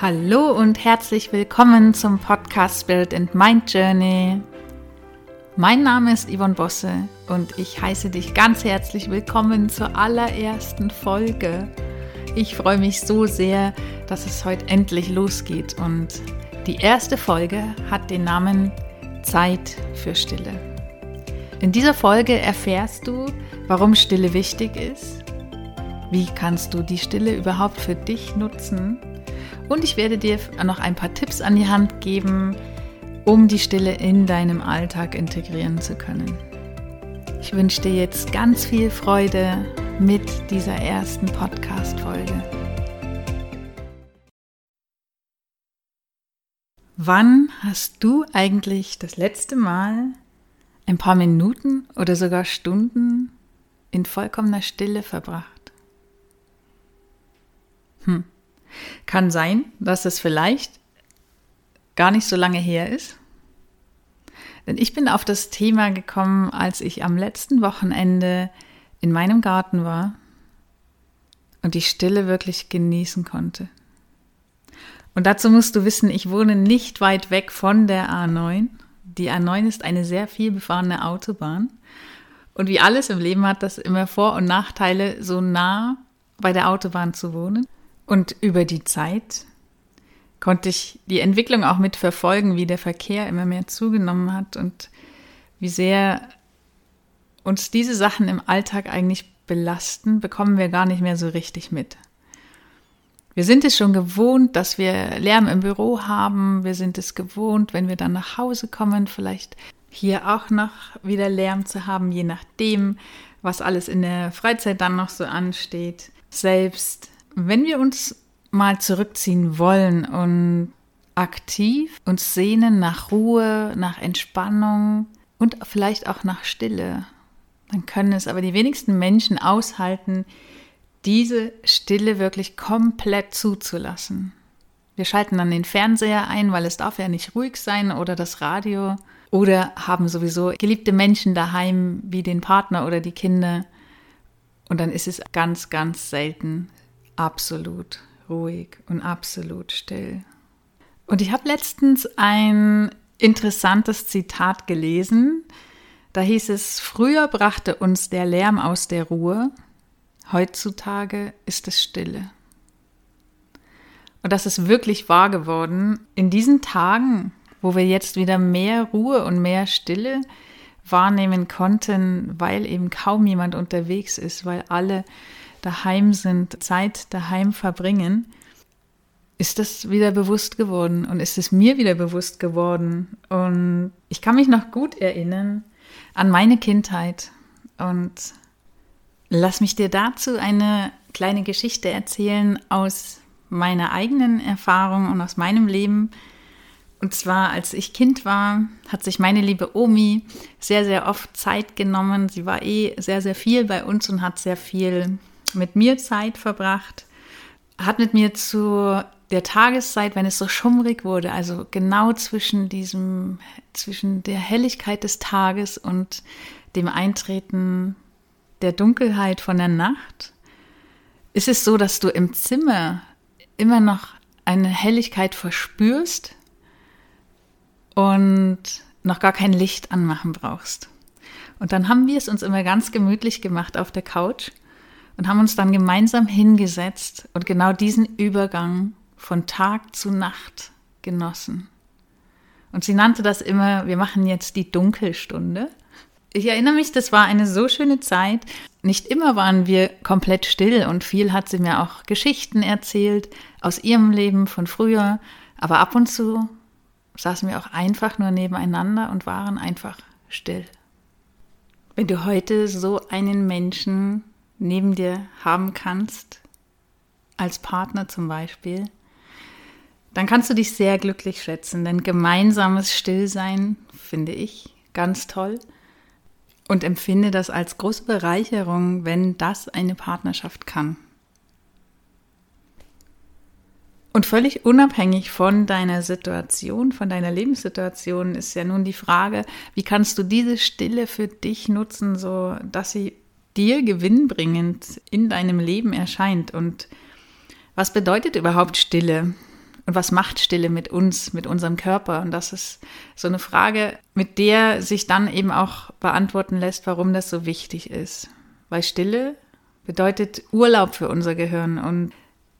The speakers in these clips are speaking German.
Hallo und herzlich willkommen zum Podcast Spirit and Mind Journey. Mein Name ist Yvonne Bosse und ich heiße dich ganz herzlich willkommen zur allerersten Folge. Ich freue mich so sehr, dass es heute endlich losgeht und die erste Folge hat den Namen Zeit für Stille. In dieser Folge erfährst du, warum Stille wichtig ist, wie kannst du die Stille überhaupt für dich nutzen und ich werde dir noch ein paar Tipps an die Hand geben, um die Stille in deinem Alltag integrieren zu können. Ich wünsche dir jetzt ganz viel Freude mit dieser ersten Podcast-Folge. Wann hast du eigentlich das letzte Mal ein paar Minuten oder sogar Stunden in vollkommener Stille verbracht? Hm. Kann sein, dass es vielleicht gar nicht so lange her ist. Denn ich bin auf das Thema gekommen, als ich am letzten Wochenende in meinem Garten war und die Stille wirklich genießen konnte. Und dazu musst du wissen, ich wohne nicht weit weg von der A9. Die A9 ist eine sehr viel befahrene Autobahn. Und wie alles im Leben hat das immer Vor- und Nachteile, so nah bei der Autobahn zu wohnen. Und über die Zeit konnte ich die Entwicklung auch mitverfolgen, wie der Verkehr immer mehr zugenommen hat und wie sehr uns diese Sachen im Alltag eigentlich belasten, bekommen wir gar nicht mehr so richtig mit. Wir sind es schon gewohnt, dass wir Lärm im Büro haben. Wir sind es gewohnt, wenn wir dann nach Hause kommen, vielleicht hier auch noch wieder Lärm zu haben, je nachdem, was alles in der Freizeit dann noch so ansteht. Selbst wenn wir uns mal zurückziehen wollen und aktiv uns sehnen nach Ruhe, nach Entspannung und vielleicht auch nach Stille, dann können es aber die wenigsten Menschen aushalten, diese Stille wirklich komplett zuzulassen. Wir schalten dann den Fernseher ein, weil es darf ja nicht ruhig sein oder das Radio oder haben sowieso geliebte Menschen daheim wie den Partner oder die Kinder. Und dann ist es ganz, ganz selten absolut ruhig und absolut still. Und ich habe letztens ein interessantes Zitat gelesen. Da hieß es, früher brachte uns der Lärm aus der Ruhe, heutzutage ist es Stille. Und das ist wirklich wahr geworden. In diesen Tagen, wo wir jetzt wieder mehr Ruhe und mehr Stille wahrnehmen konnten, weil eben kaum jemand unterwegs ist, weil alle daheim sind, Zeit daheim verbringen, ist das wieder bewusst geworden und ist es mir wieder bewusst geworden. Und ich kann mich noch gut erinnern an meine Kindheit. Und lass mich dir dazu eine kleine Geschichte erzählen aus meiner eigenen Erfahrung und aus meinem Leben. Und zwar, als ich Kind war, hat sich meine liebe Omi sehr, sehr oft Zeit genommen. Sie war eh sehr, sehr viel bei uns und hat sehr viel mit mir Zeit verbracht, hat mit mir zu der Tageszeit, wenn es so schummrig wurde, also genau zwischen diesem, zwischen der Helligkeit des Tages und dem Eintreten der Dunkelheit von der Nacht, ist es so, dass du im Zimmer immer noch eine Helligkeit verspürst und noch gar kein Licht anmachen brauchst. Und dann haben wir es uns immer ganz gemütlich gemacht auf der Couch und haben uns dann gemeinsam hingesetzt und genau diesen Übergang von Tag zu Nacht genossen. Und sie nannte das immer, wir machen jetzt die Dunkelstunde. Ich erinnere mich, das war eine so schöne Zeit. Nicht immer waren wir komplett still und viel hat sie mir auch Geschichten erzählt aus ihrem Leben von früher. Aber ab und zu saßen wir auch einfach nur nebeneinander und waren einfach still. Wenn du heute so einen Menschen neben dir haben kannst, als Partner zum Beispiel, dann kannst du dich sehr glücklich schätzen, denn gemeinsames Stillsein finde ich ganz toll und empfinde das als große Bereicherung, wenn das eine Partnerschaft kann. Und völlig unabhängig von deiner Situation, von deiner Lebenssituation ist ja nun die Frage, wie kannst du diese Stille für dich nutzen, so dass sie dir gewinnbringend in deinem Leben erscheint. Und was bedeutet überhaupt Stille? Und was macht Stille mit uns, mit unserem Körper? Und das ist so eine Frage, mit der sich dann eben auch beantworten lässt, warum das so wichtig ist. Weil Stille bedeutet Urlaub für unser Gehirn. Und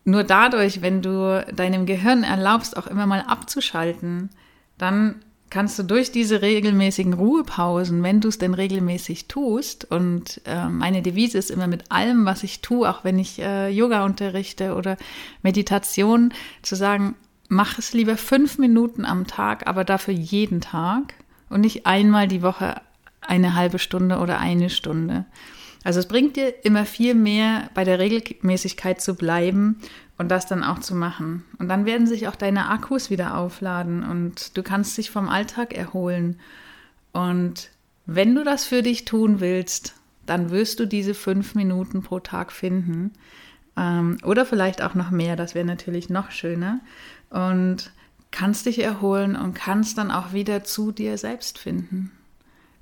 nur dadurch, wenn du deinem Gehirn erlaubst, auch immer mal abzuschalten, dann kannst du durch diese regelmäßigen Ruhepausen, wenn du es denn regelmäßig tust, und äh, meine Devise ist immer mit allem, was ich tue, auch wenn ich äh, Yoga unterrichte oder Meditation, zu sagen, mach es lieber fünf Minuten am Tag, aber dafür jeden Tag und nicht einmal die Woche eine halbe Stunde oder eine Stunde. Also es bringt dir immer viel mehr, bei der Regelmäßigkeit zu bleiben und das dann auch zu machen. Und dann werden sich auch deine Akkus wieder aufladen und du kannst dich vom Alltag erholen. Und wenn du das für dich tun willst, dann wirst du diese fünf Minuten pro Tag finden. Ähm, oder vielleicht auch noch mehr, das wäre natürlich noch schöner. Und kannst dich erholen und kannst dann auch wieder zu dir selbst finden.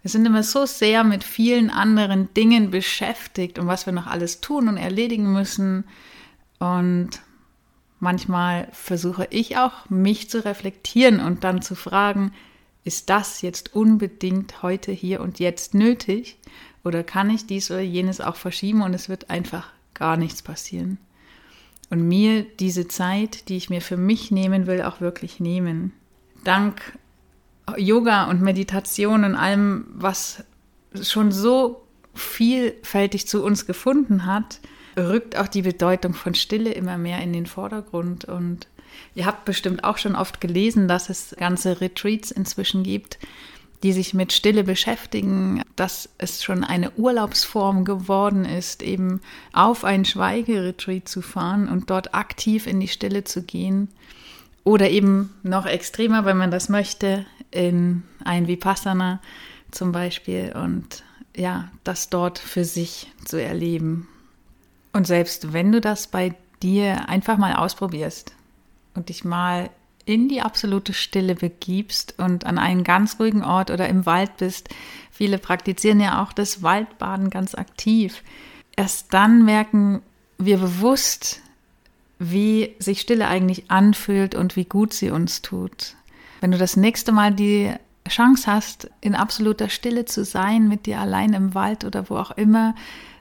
Wir sind immer so sehr mit vielen anderen Dingen beschäftigt und was wir noch alles tun und erledigen müssen. Und manchmal versuche ich auch, mich zu reflektieren und dann zu fragen, ist das jetzt unbedingt heute, hier und jetzt nötig? Oder kann ich dies oder jenes auch verschieben und es wird einfach gar nichts passieren? Und mir diese Zeit, die ich mir für mich nehmen will, auch wirklich nehmen. Dank Yoga und Meditation und allem, was schon so vielfältig zu uns gefunden hat, rückt auch die Bedeutung von Stille immer mehr in den Vordergrund. Und ihr habt bestimmt auch schon oft gelesen, dass es ganze Retreats inzwischen gibt, die sich mit Stille beschäftigen, dass es schon eine Urlaubsform geworden ist, eben auf ein Schweigeretreat zu fahren und dort aktiv in die Stille zu gehen. Oder eben noch extremer, wenn man das möchte, in ein Vipassana zum Beispiel und ja, das dort für sich zu erleben. Und selbst wenn du das bei dir einfach mal ausprobierst und dich mal in die absolute Stille begibst und an einen ganz ruhigen Ort oder im Wald bist, viele praktizieren ja auch das Waldbaden ganz aktiv, erst dann merken wir bewusst, wie sich Stille eigentlich anfühlt und wie gut sie uns tut. Wenn du das nächste Mal die Chance hast, in absoluter Stille zu sein, mit dir allein im Wald oder wo auch immer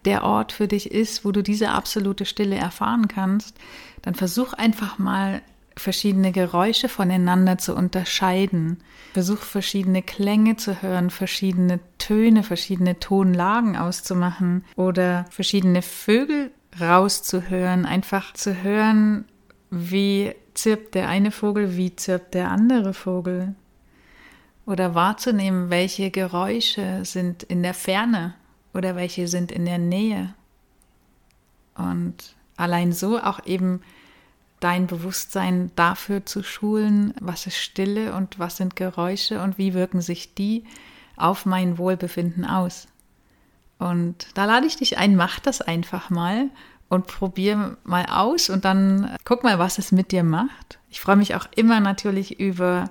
der Ort für dich ist, wo du diese absolute Stille erfahren kannst, dann versuch einfach mal verschiedene Geräusche voneinander zu unterscheiden. Versuch verschiedene Klänge zu hören, verschiedene Töne, verschiedene Tonlagen auszumachen oder verschiedene Vögel rauszuhören, einfach zu hören, wie zirpt der eine Vogel, wie zirpt der andere Vogel. Oder wahrzunehmen, welche Geräusche sind in der Ferne oder welche sind in der Nähe. Und allein so auch eben dein Bewusstsein dafür zu schulen, was ist Stille und was sind Geräusche und wie wirken sich die auf mein Wohlbefinden aus. Und da lade ich dich ein, mach das einfach mal und probier mal aus und dann guck mal, was es mit dir macht. Ich freue mich auch immer natürlich über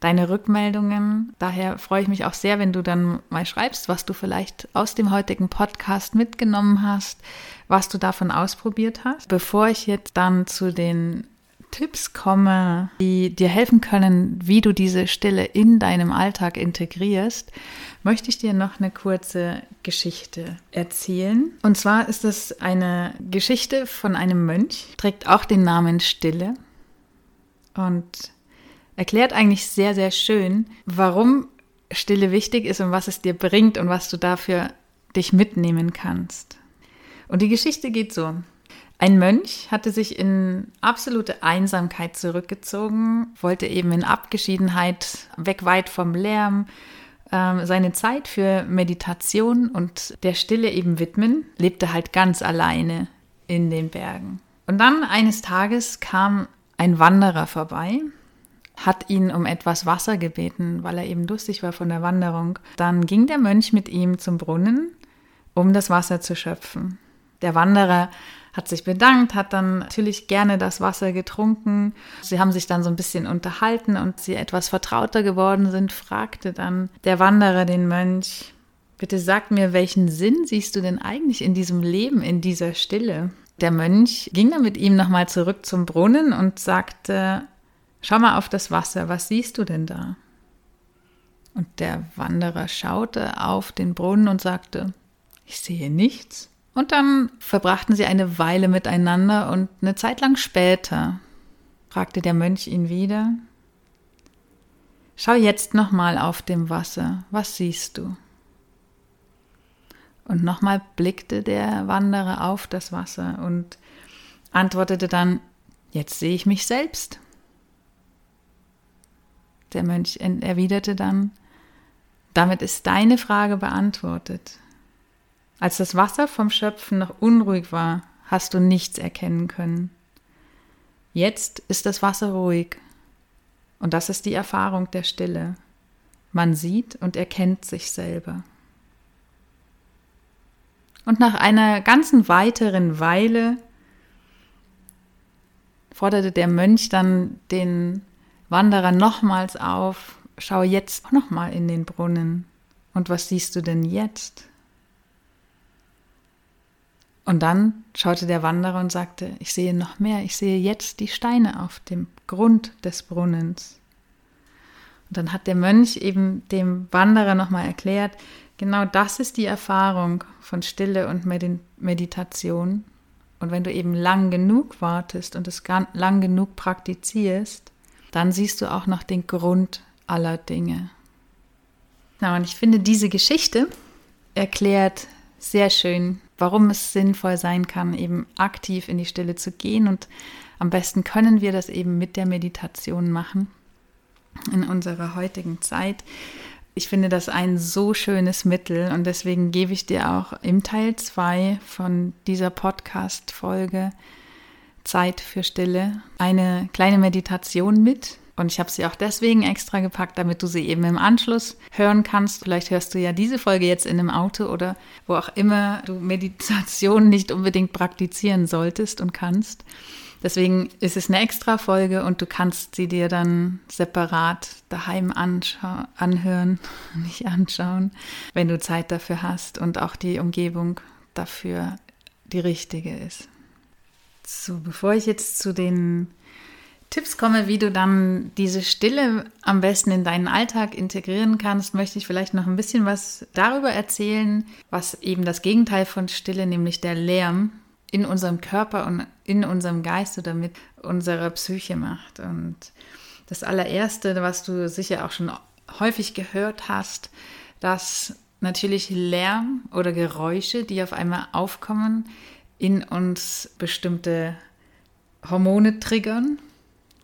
deine Rückmeldungen. Daher freue ich mich auch sehr, wenn du dann mal schreibst, was du vielleicht aus dem heutigen Podcast mitgenommen hast, was du davon ausprobiert hast. Bevor ich jetzt dann zu den Tipps komme, die dir helfen können, wie du diese Stille in deinem Alltag integrierst, möchte ich dir noch eine kurze Geschichte erzählen. Und zwar ist es eine Geschichte von einem Mönch, trägt auch den Namen Stille und erklärt eigentlich sehr, sehr schön, warum Stille wichtig ist und was es dir bringt und was du dafür dich mitnehmen kannst. Und die Geschichte geht so. Ein Mönch hatte sich in absolute Einsamkeit zurückgezogen, wollte eben in Abgeschiedenheit, weg weit vom Lärm, ähm, seine Zeit für Meditation und der Stille eben widmen, lebte halt ganz alleine in den Bergen. Und dann eines Tages kam ein Wanderer vorbei, hat ihn um etwas Wasser gebeten, weil er eben durstig war von der Wanderung. Dann ging der Mönch mit ihm zum Brunnen, um das Wasser zu schöpfen. Der Wanderer hat sich bedankt, hat dann natürlich gerne das Wasser getrunken. Sie haben sich dann so ein bisschen unterhalten und sie etwas vertrauter geworden sind, fragte dann der Wanderer den Mönch, bitte sag mir, welchen Sinn siehst du denn eigentlich in diesem Leben, in dieser Stille? Der Mönch ging dann mit ihm nochmal zurück zum Brunnen und sagte, Schau mal auf das Wasser, was siehst du denn da? Und der Wanderer schaute auf den Brunnen und sagte, ich sehe nichts. Und dann verbrachten sie eine Weile miteinander und eine Zeit lang später fragte der Mönch ihn wieder, Schau jetzt nochmal auf dem Wasser, was siehst du? Und nochmal blickte der Wanderer auf das Wasser und antwortete dann, jetzt sehe ich mich selbst. Der Mönch erwiderte dann, damit ist deine Frage beantwortet. Als das Wasser vom Schöpfen noch unruhig war, hast du nichts erkennen können. Jetzt ist das Wasser ruhig. Und das ist die Erfahrung der Stille. Man sieht und erkennt sich selber. Und nach einer ganzen weiteren Weile forderte der Mönch dann den Wanderer nochmals auf, schau jetzt nochmal in den Brunnen. Und was siehst du denn jetzt? Und dann schaute der Wanderer und sagte, ich sehe noch mehr, ich sehe jetzt die Steine auf dem Grund des Brunnens. Und dann hat der Mönch eben dem Wanderer nochmal erklärt, genau das ist die Erfahrung von Stille und Meditation. Und wenn du eben lang genug wartest und es lang genug praktizierst, dann siehst du auch noch den Grund aller Dinge. Na, und ich finde, diese Geschichte erklärt sehr schön, warum es sinnvoll sein kann, eben aktiv in die Stille zu gehen. Und am besten können wir das eben mit der Meditation machen in unserer heutigen Zeit. Ich finde das ein so schönes Mittel und deswegen gebe ich dir auch im Teil 2 von dieser Podcast-Folge Zeit für Stille eine kleine Meditation mit, und ich habe sie auch deswegen extra gepackt, damit du sie eben im Anschluss hören kannst. Vielleicht hörst du ja diese Folge jetzt in einem Auto oder wo auch immer du Meditation nicht unbedingt praktizieren solltest und kannst. Deswegen ist es eine extra Folge und du kannst sie dir dann separat daheim anhören, nicht anschauen, wenn du Zeit dafür hast und auch die Umgebung dafür die richtige ist. So, bevor ich jetzt zu den Tipps komme, wie du dann diese Stille am besten in deinen Alltag integrieren kannst, möchte ich vielleicht noch ein bisschen was darüber erzählen, was eben das Gegenteil von Stille, nämlich der Lärm, in unserem Körper und in unserem Geist oder mit unserer Psyche macht. Und das allererste, was du sicher auch schon häufig gehört hast, dass natürlich Lärm oder Geräusche, die auf einmal aufkommen, in uns bestimmte Hormone triggern,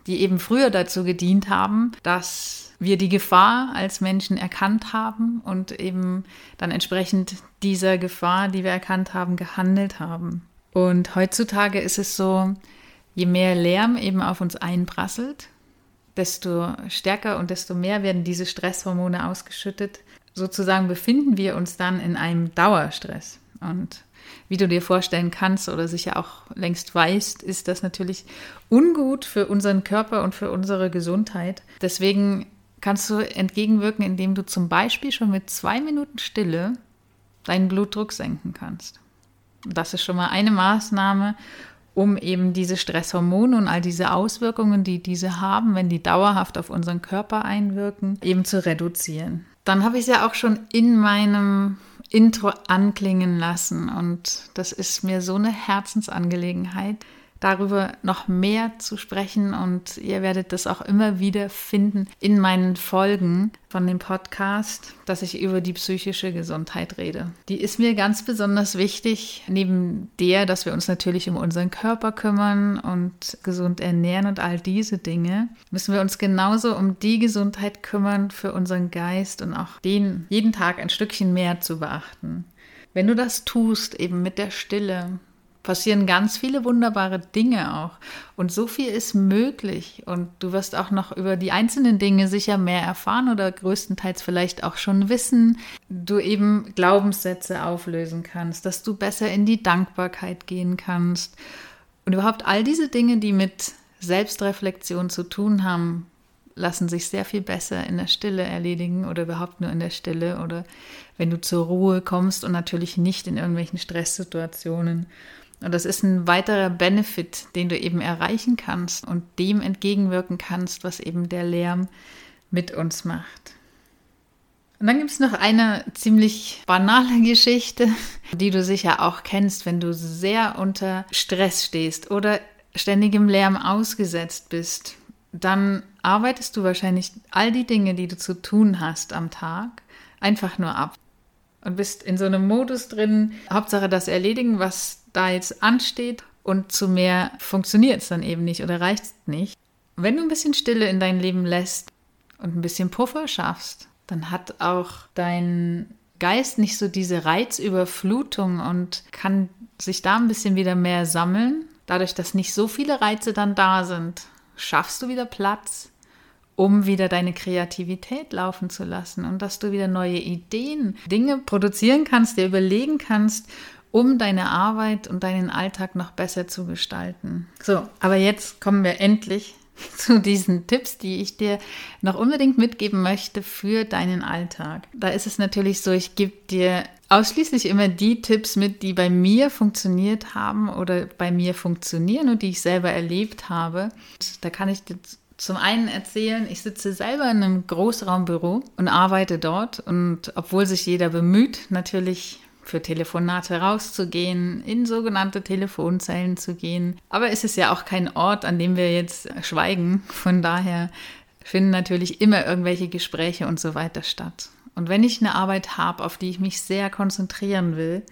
die eben früher dazu gedient haben, dass wir die Gefahr als Menschen erkannt haben und eben dann entsprechend dieser Gefahr, die wir erkannt haben, gehandelt haben. Und heutzutage ist es so, je mehr Lärm eben auf uns einprasselt, desto stärker und desto mehr werden diese Stresshormone ausgeschüttet. Sozusagen befinden wir uns dann in einem Dauerstress. Und wie du dir vorstellen kannst oder sicher auch längst weißt, ist das natürlich ungut für unseren Körper und für unsere Gesundheit. Deswegen kannst du entgegenwirken, indem du zum Beispiel schon mit zwei Minuten Stille deinen Blutdruck senken kannst. Das ist schon mal eine Maßnahme, um eben diese Stresshormone und all diese Auswirkungen, die diese haben, wenn die dauerhaft auf unseren Körper einwirken, eben zu reduzieren. Dann habe ich es ja auch schon in meinem Intro anklingen lassen. Und das ist mir so eine Herzensangelegenheit, darüber noch mehr zu sprechen und ihr werdet das auch immer wieder finden in meinen Folgen von dem Podcast, dass ich über die psychische Gesundheit rede. Die ist mir ganz besonders wichtig, neben der, dass wir uns natürlich um unseren Körper kümmern und gesund ernähren und all diese Dinge, müssen wir uns genauso um die Gesundheit kümmern für unseren Geist und auch den jeden Tag ein Stückchen mehr zu beachten. Wenn du das tust, eben mit der Stille, passieren ganz viele wunderbare Dinge auch. Und so viel ist möglich. Und du wirst auch noch über die einzelnen Dinge sicher mehr erfahren oder größtenteils vielleicht auch schon wissen. Du eben Glaubenssätze auflösen kannst, dass du besser in die Dankbarkeit gehen kannst. Und überhaupt all diese Dinge, die mit Selbstreflexion zu tun haben, lassen sich sehr viel besser in der Stille erledigen oder überhaupt nur in der Stille oder wenn du zur Ruhe kommst und natürlich nicht in irgendwelchen Stresssituationen Und das ist ein weiterer Benefit, den du eben erreichen kannst und dem entgegenwirken kannst, was eben der Lärm mit uns macht. Und dann gibt es noch eine ziemlich banale Geschichte, die du sicher auch kennst, wenn du sehr unter Stress stehst oder ständigem Lärm ausgesetzt bist. Dann arbeitest du wahrscheinlich all die Dinge, die du zu tun hast am Tag, einfach nur ab. Und bist in so einem Modus drin, Hauptsache das Erledigen, was da jetzt ansteht. Und zu mehr funktioniert es dann eben nicht oder reicht es nicht. Wenn du ein bisschen Stille in dein Leben lässt und ein bisschen Puffer schaffst, dann hat auch dein Geist nicht so diese Reizüberflutung und kann sich da ein bisschen wieder mehr sammeln. Dadurch, dass nicht so viele Reize dann da sind, schaffst du wieder Platz, um wieder deine Kreativität laufen zu lassen und dass du wieder neue Ideen, Dinge produzieren kannst, dir überlegen kannst, um deine Arbeit und deinen Alltag noch besser zu gestalten. So, aber jetzt kommen wir endlich zu diesen Tipps, die ich dir noch unbedingt mitgeben möchte für deinen Alltag. Da ist es natürlich so, ich gebe dir ausschließlich immer die Tipps mit, die bei mir funktioniert haben oder bei mir funktionieren und die ich selber erlebt habe. Da kann ich dir zum einen erzählen, ich sitze selber in einem Großraumbüro und arbeite dort und obwohl sich jeder bemüht, natürlich für Telefonate rauszugehen, in sogenannte Telefonzellen zu gehen. Aber es ist ja auch kein Ort, an dem wir jetzt schweigen. Von daher finden natürlich immer irgendwelche Gespräche und so weiter statt. Und wenn ich eine Arbeit habe, auf die ich mich sehr konzentrieren will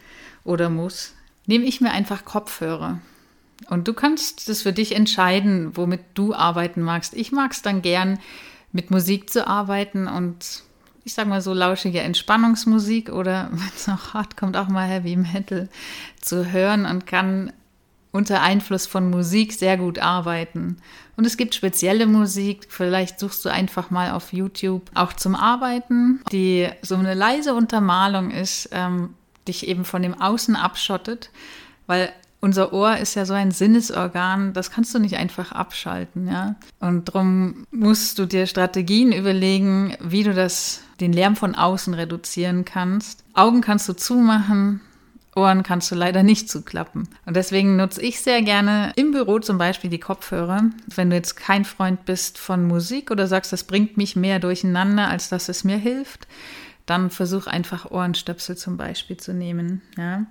oder muss, nehme ich mir einfach Kopfhörer. Und du kannst das für dich entscheiden, womit du arbeiten magst. Ich mag es dann gern, mit Musik zu arbeiten und ich sag mal so lauschige Entspannungsmusik oder wenn es noch hart kommt, auch mal Heavy Metal zu hören und kann unter Einfluss von Musik sehr gut arbeiten. Und es gibt spezielle Musik, vielleicht suchst du einfach mal auf YouTube auch zum Arbeiten, die so eine leise Untermalung ist, ähm, dich eben von dem Außen abschottet, weil unser Ohr ist ja so ein Sinnesorgan, das kannst du nicht einfach abschalten, ja. Und darum musst du dir Strategien überlegen, wie du das, den Lärm von außen reduzieren kannst. Augen kannst du zumachen, Ohren kannst du leider nicht zuklappen. Und deswegen nutze ich sehr gerne im Büro zum Beispiel die Kopfhörer. Wenn du jetzt kein Freund bist von Musik oder sagst, das bringt mich mehr durcheinander, als dass es mir hilft, dann versuch einfach Ohrenstöpsel zum Beispiel zu nehmen. Ja.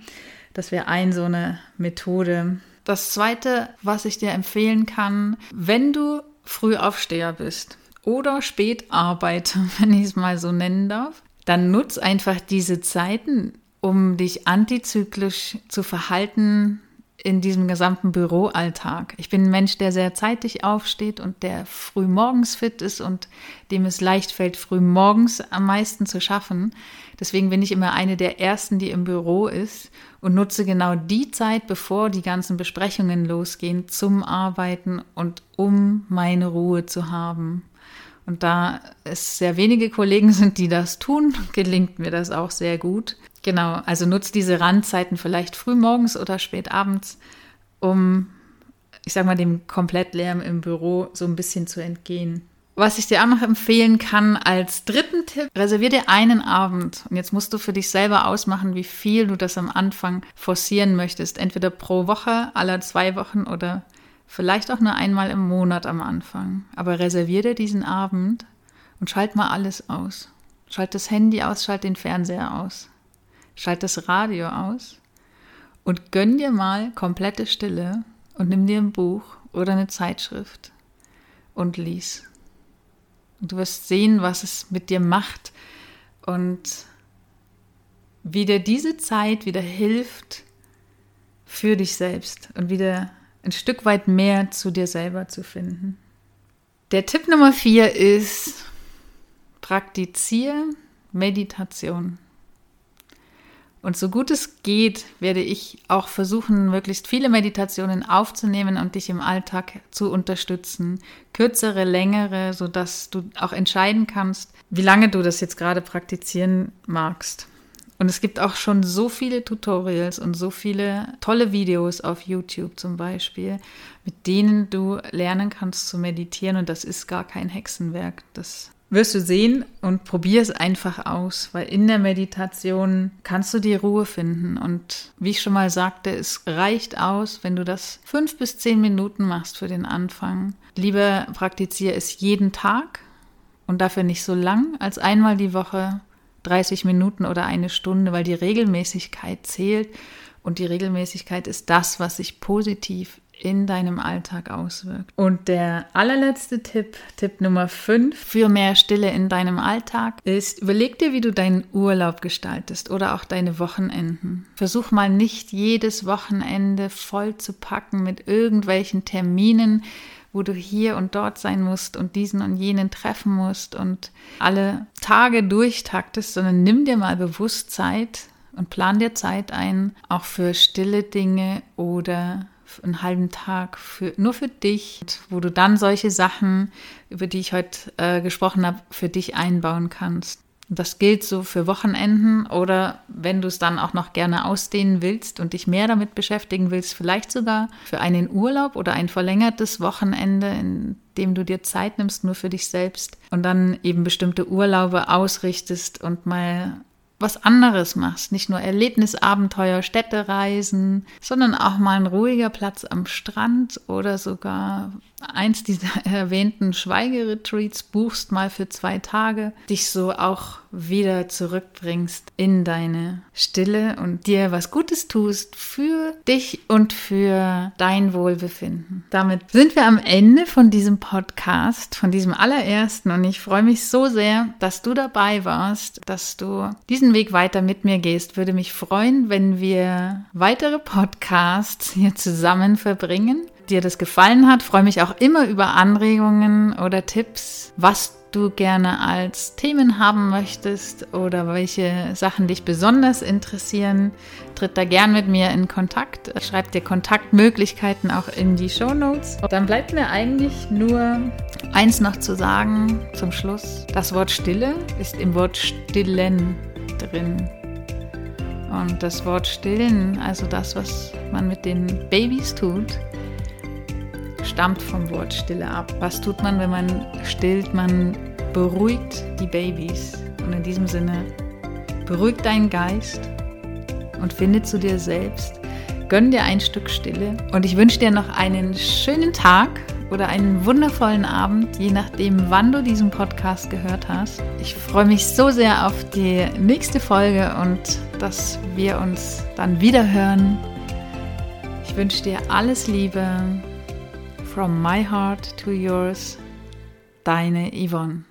Das wäre ein so eine Methode. Das zweite, was ich dir empfehlen kann, wenn du Frühaufsteher bist oder Spätarbeiter, wenn ich es mal so nennen darf, dann nutz einfach diese Zeiten, um dich antizyklisch zu verhalten, in diesem gesamten Büroalltag. Ich bin ein Mensch, der sehr zeitig aufsteht und der früh morgens fit ist und dem es leicht fällt, früh morgens am meisten zu schaffen. Deswegen bin ich immer eine der ersten, die im Büro ist und nutze genau die Zeit, bevor die ganzen Besprechungen losgehen, zum Arbeiten und um meine Ruhe zu haben. Und da es sehr wenige Kollegen sind, die das tun, gelingt mir das auch sehr gut. Genau, also nutzt diese Randzeiten vielleicht früh morgens oder spät abends, um, ich sag mal, dem Komplettlärm im Büro so ein bisschen zu entgehen. Was ich dir auch noch empfehlen kann als dritten Tipp, reservier dir einen Abend. Und jetzt musst du für dich selber ausmachen, wie viel du das am Anfang forcieren möchtest. Entweder pro Woche, aller zwei Wochen oder vielleicht auch nur einmal im Monat am Anfang. Aber reservier dir diesen Abend und schalt mal alles aus. Schalt das Handy aus, schalt den Fernseher aus. Schalt das Radio aus und gönn dir mal komplette Stille und nimm dir ein Buch oder eine Zeitschrift und lies. Und du wirst sehen, was es mit dir macht und wie dir diese Zeit wieder hilft für dich selbst und wieder ein Stück weit mehr zu dir selber zu finden. Der Tipp Nummer vier ist, praktiziere Meditation. Und so gut es geht, werde ich auch versuchen, möglichst viele Meditationen aufzunehmen und dich im Alltag zu unterstützen. Kürzere, längere, sodass du auch entscheiden kannst, wie lange du das jetzt gerade praktizieren magst. Und es gibt auch schon so viele Tutorials und so viele tolle Videos auf YouTube zum Beispiel, mit denen du lernen kannst zu meditieren. Und das ist gar kein Hexenwerk. Das wirst du sehen und probier es einfach aus, weil in der Meditation kannst du die Ruhe finden. Und wie ich schon mal sagte, es reicht aus, wenn du das fünf bis zehn Minuten machst für den Anfang. Lieber praktiziere es jeden Tag und dafür nicht so lang als einmal die Woche 30 Minuten oder eine Stunde, weil die Regelmäßigkeit zählt und die Regelmäßigkeit ist das, was sich positiv in deinem Alltag auswirkt. Und der allerletzte Tipp, Tipp Nummer 5 für mehr Stille in deinem Alltag ist, überleg dir, wie du deinen Urlaub gestaltest oder auch deine Wochenenden. Versuch mal nicht jedes Wochenende voll zu packen mit irgendwelchen Terminen, wo du hier und dort sein musst und diesen und jenen treffen musst und alle Tage durchtaktest, sondern nimm dir mal bewusst Zeit und plan dir Zeit ein, auch für stille Dinge oder einen halben Tag für, nur für dich, wo du dann solche Sachen, über die ich heute äh, gesprochen habe, für dich einbauen kannst. Das gilt so für Wochenenden oder wenn du es dann auch noch gerne ausdehnen willst und dich mehr damit beschäftigen willst, vielleicht sogar für einen Urlaub oder ein verlängertes Wochenende, in dem du dir Zeit nimmst nur für dich selbst und dann eben bestimmte Urlaube ausrichtest und mal was anderes machst. Nicht nur Erlebnisabenteuer, Städtereisen, sondern auch mal ein ruhiger Platz am Strand oder sogar eins dieser erwähnten Schweigeretreats buchst mal für zwei Tage, dich so auch wieder zurückbringst in deine Stille und dir was Gutes tust für dich und für dein Wohlbefinden. Damit sind wir am Ende von diesem Podcast, von diesem allerersten und ich freue mich so sehr, dass du dabei warst, dass du diesen Weg weiter mit mir gehst. Würde mich freuen, wenn wir weitere Podcasts hier zusammen verbringen dir das gefallen hat. Freue mich auch immer über Anregungen oder Tipps, was du gerne als Themen haben möchtest oder welche Sachen dich besonders interessieren. Tritt da gern mit mir in Kontakt. Schreib dir Kontaktmöglichkeiten auch in die Show Notes. Dann bleibt mir eigentlich nur eins noch zu sagen zum Schluss. Das Wort Stille ist im Wort Stillen drin. Und das Wort Stillen, also das, was man mit den Babys tut, stammt vom Wort Stille ab. Was tut man, wenn man stillt? Man beruhigt die Babys. Und in diesem Sinne, beruhig deinen Geist und finde zu dir selbst. Gönn dir ein Stück Stille. Und ich wünsche dir noch einen schönen Tag oder einen wundervollen Abend, je nachdem, wann du diesen Podcast gehört hast. Ich freue mich so sehr auf die nächste Folge und dass wir uns dann wieder hören. Ich wünsche dir alles Liebe. From my heart to yours, deine Yvonne.